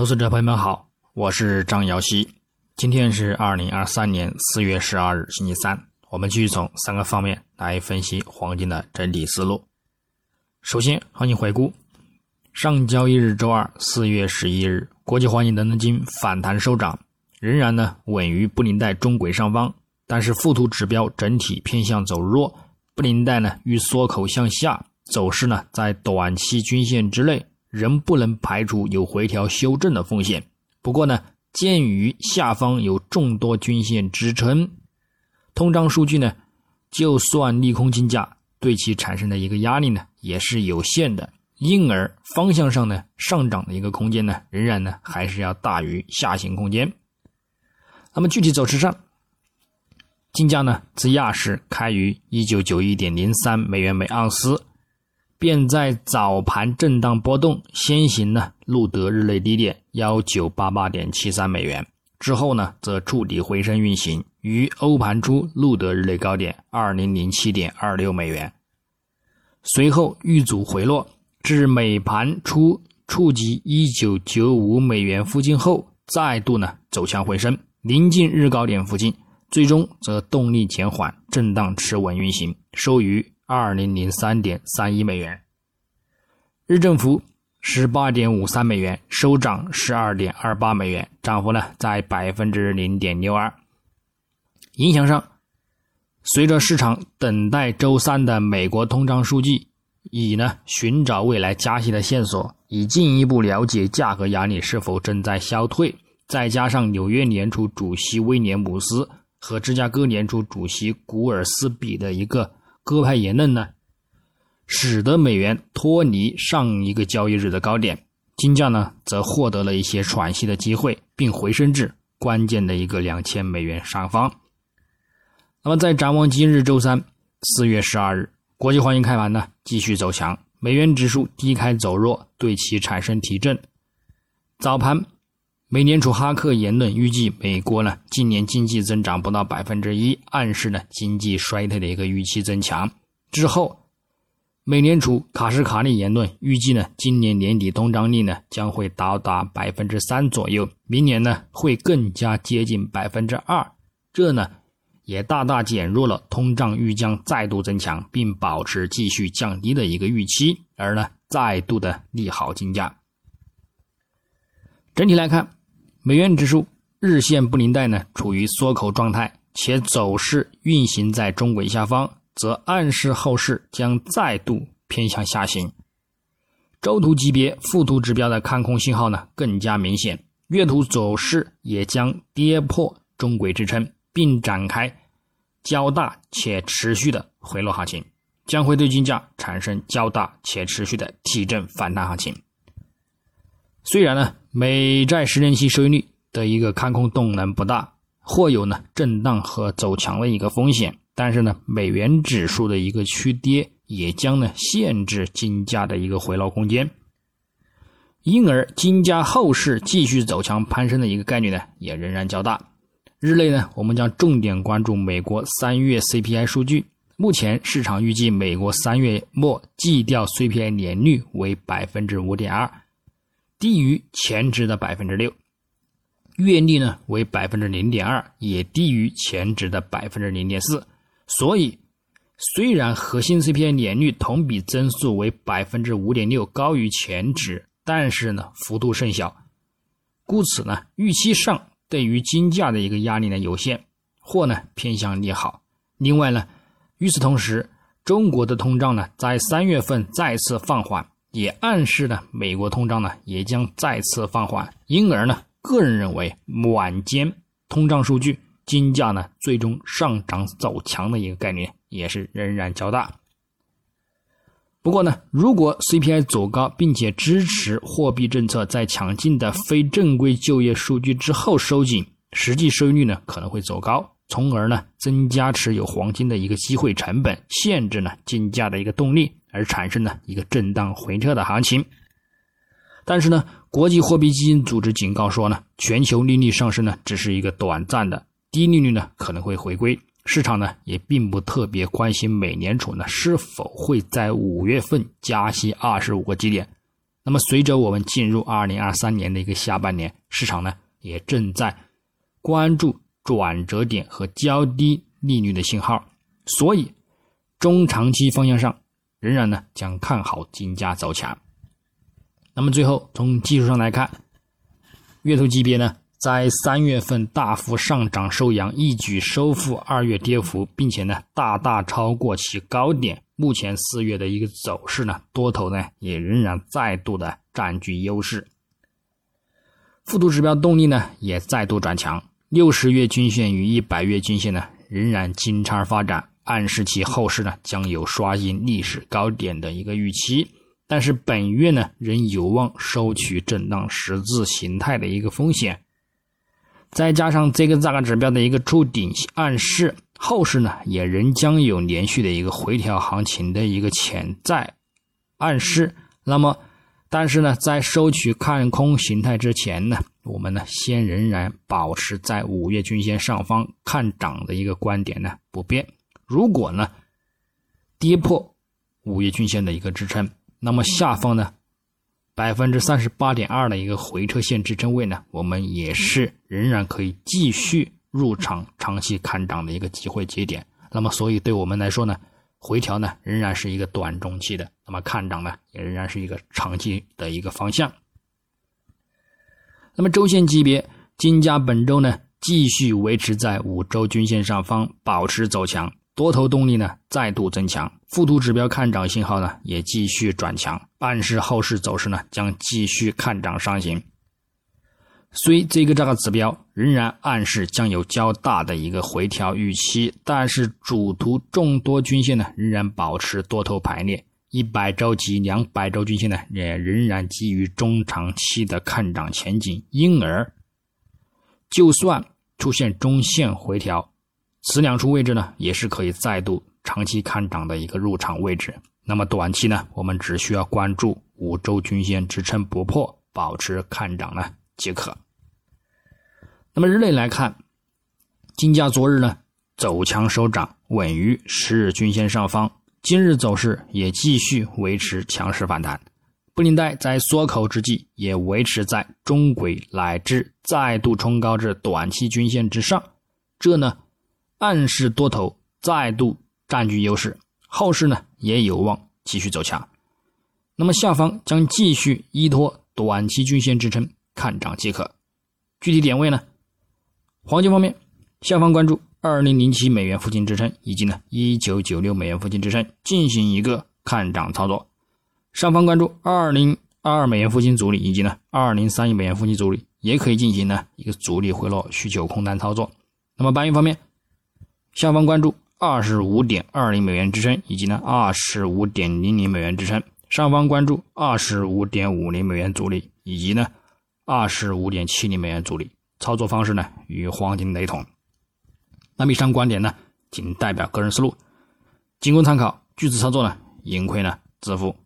投资者朋友们好，我是张瑶希。今天是二零二三年四月十二日，星期三。我们继续从三个方面来分析黄金的整体思路。首先，行情回顾：上交易日周二四月十一日，国际黄金伦敦金反弹收涨，仍然呢稳于布林带中轨上方，但是附图指标整体偏向走弱，布林带呢遇缩口向下，走势呢在短期均线之内。仍不能排除有回调修正的风险。不过呢，鉴于下方有众多均线支撑，通胀数据呢，就算利空金价，对其产生的一个压力呢，也是有限的。因而方向上呢，上涨的一个空间呢，仍然呢，还是要大于下行空间。那么具体走势上，金价呢，自亚市开于一九九一点零三美元每盎司。便在早盘震荡波动，先行呢录得日内低点幺九八八点七三美元，之后呢则触底回升运行，于欧盘初录得日内高点二零零七点二六美元，随后遇阻回落，至美盘初触及一九九五美元附近后，再度呢走强回升，临近日高点附近，最终则动力减缓，震荡持稳运行，收于。二零零三点三一美元，日政府十八点五三美元，收涨十二点二八美元，涨幅呢在百分之零点六二。影响上，随着市场等待周三的美国通胀数据，以呢寻找未来加息的线索，以进一步了解价格压力是否正在消退，再加上纽约联储主席威廉姆斯和芝加哥联储主席古尔斯比的一个。鸽派言论呢，使得美元脱离上一个交易日的高点，金价呢则获得了一些喘息的机会，并回升至关键的一个两千美元上方。那么，在展望今日周三四月十二日，国际黄金开盘呢继续走强，美元指数低开走弱，对其产生提振。早盘。美联储哈克言论预计美国呢今年经济增长不到百分之一，暗示呢经济衰退的一个预期增强。之后，美联储卡什卡利言论预计呢今年年底通胀率呢将会到达百分之三左右，明年呢会更加接近百分之二。这呢也大大减弱了通胀预将再度增强并保持继续降低的一个预期，而呢再度的利好金价。整体来看。美元指数日线布林带呢处于缩口状态，且走势运行在中轨下方，则暗示后市将再度偏向下行。周图级别附图指标的看空信号呢更加明显，月图走势也将跌破中轨支撑，并展开较大且持续的回落行情，将会对金价产生较大且持续的提振反弹行情。虽然呢。美债十年期收益率的一个看空动能不大，或有呢震荡和走强的一个风险，但是呢美元指数的一个趋跌也将呢限制金价的一个回落空间，因而金价后市继续走强攀升的一个概率呢也仍然较大。日内呢我们将重点关注美国三月 CPI 数据，目前市场预计美国三月末季调 CPI 年率为百分之五点二。低于前值的百分之六，月率呢为百分之零点二，也低于前值的百分之零点四。所以，虽然核心 CPI 年率同比增速为百分之五点六，高于前值，但是呢幅度甚小，故此呢预期上对于金价的一个压力呢有限，或呢偏向利好。另外呢，与此同时，中国的通胀呢在三月份再次放缓。也暗示呢美国通胀呢也将再次放缓，因而呢，个人认为晚间通胀数据，金价呢最终上涨走强的一个概率也是仍然较大。不过呢，如果 CPI 走高，并且支持货币政策在强劲的非正规就业数据之后收紧，实际收益率呢可能会走高，从而呢增加持有黄金的一个机会成本，限制呢金价的一个动力。而产生呢一个震荡回撤的行情，但是呢，国际货币基金组织警告说呢，全球利率上升呢只是一个短暂的，低利率呢可能会回归，市场呢也并不特别关心美联储呢是否会在五月份加息二十五个基点。那那么随着我们进入二零二三年的一个下半年，市场呢也正在关注转折点和较低利率的信号，所以中长期方向上仍然呢将看好金价走强。那么最后从技术上来看，月头级别呢。在三月份大幅上涨收阳，一举收复二月跌幅，并且呢大大超过其高点。目前四月的一个走势呢，多头呢也仍然再度的占据优势。复图指标动力呢也再度转强，六十月均线与一百月均线呢仍然金叉发展，暗示其后市呢将有刷新历史高点的一个预期。但是本月呢仍有望收取震荡十字形态的一个风险。再加上这个价格指标的一个触顶暗示，后市呢也仍将有连续的一个回调行情的一个潜在暗示。那么，但是呢，在收取看空形态之前呢，我们呢先仍然保持在五月均线上方看涨的一个观点呢不变。如果呢跌破五月均线的一个支撑，那么下方呢？百分之三十八点二的一个回撤线支撑位呢，我们也是仍然可以继续入场长期看涨的一个机会节点。那么，所以对我们来说呢，回调呢仍然是一个短中期的，那么看涨呢也仍然是一个长期的一个方向。那么周线级别，金价本周呢继续维持在五周均线上方，保持走强。多头动力呢再度增强，附图指标看涨信号呢也继续转强，暗示后市走势呢将继续看涨上行。虽这个这个指标仍然暗示将有较大的一个回调预期，但是主图众多均线呢仍然保持多头排列，一百周及两百周均线呢也仍然基于中长期的看涨前景，因而就算出现中线回调。此两处位置呢，也是可以再度长期看涨的一个入场位置。那么短期呢，我们只需要关注五周均线支撑不破，保持看涨呢即可。那么日内来看，金价昨日呢走强收涨，稳于十日均线上方。今日走势也继续维持强势反弹。布林带在缩口之际，也维持在中轨乃至再度冲高至短期均线之上。这呢？暗示多头再度占据优势，后市呢也有望继续走强。那么下方将继续依托短期均线支撑看涨即可。具体点位呢？黄金方面，下方关注二零零七美元附近支撑，以及呢一九九六美元附近支撑，进行一个看涨操作。上方关注二零二二美元附近阻力，以及呢二零三一美元附近阻力，也可以进行呢一个阻力回落需求空单操作。那么白银方面。下方关注二十五点二零美元支撑，以及呢二十五点零零美元支撑；上方关注二十五点五零美元阻力，以及呢二十五点七零美元阻力。操作方式呢与黄金雷同。那么以上观点呢仅代表个人思路，仅供参考。据此操作呢，盈亏呢自负。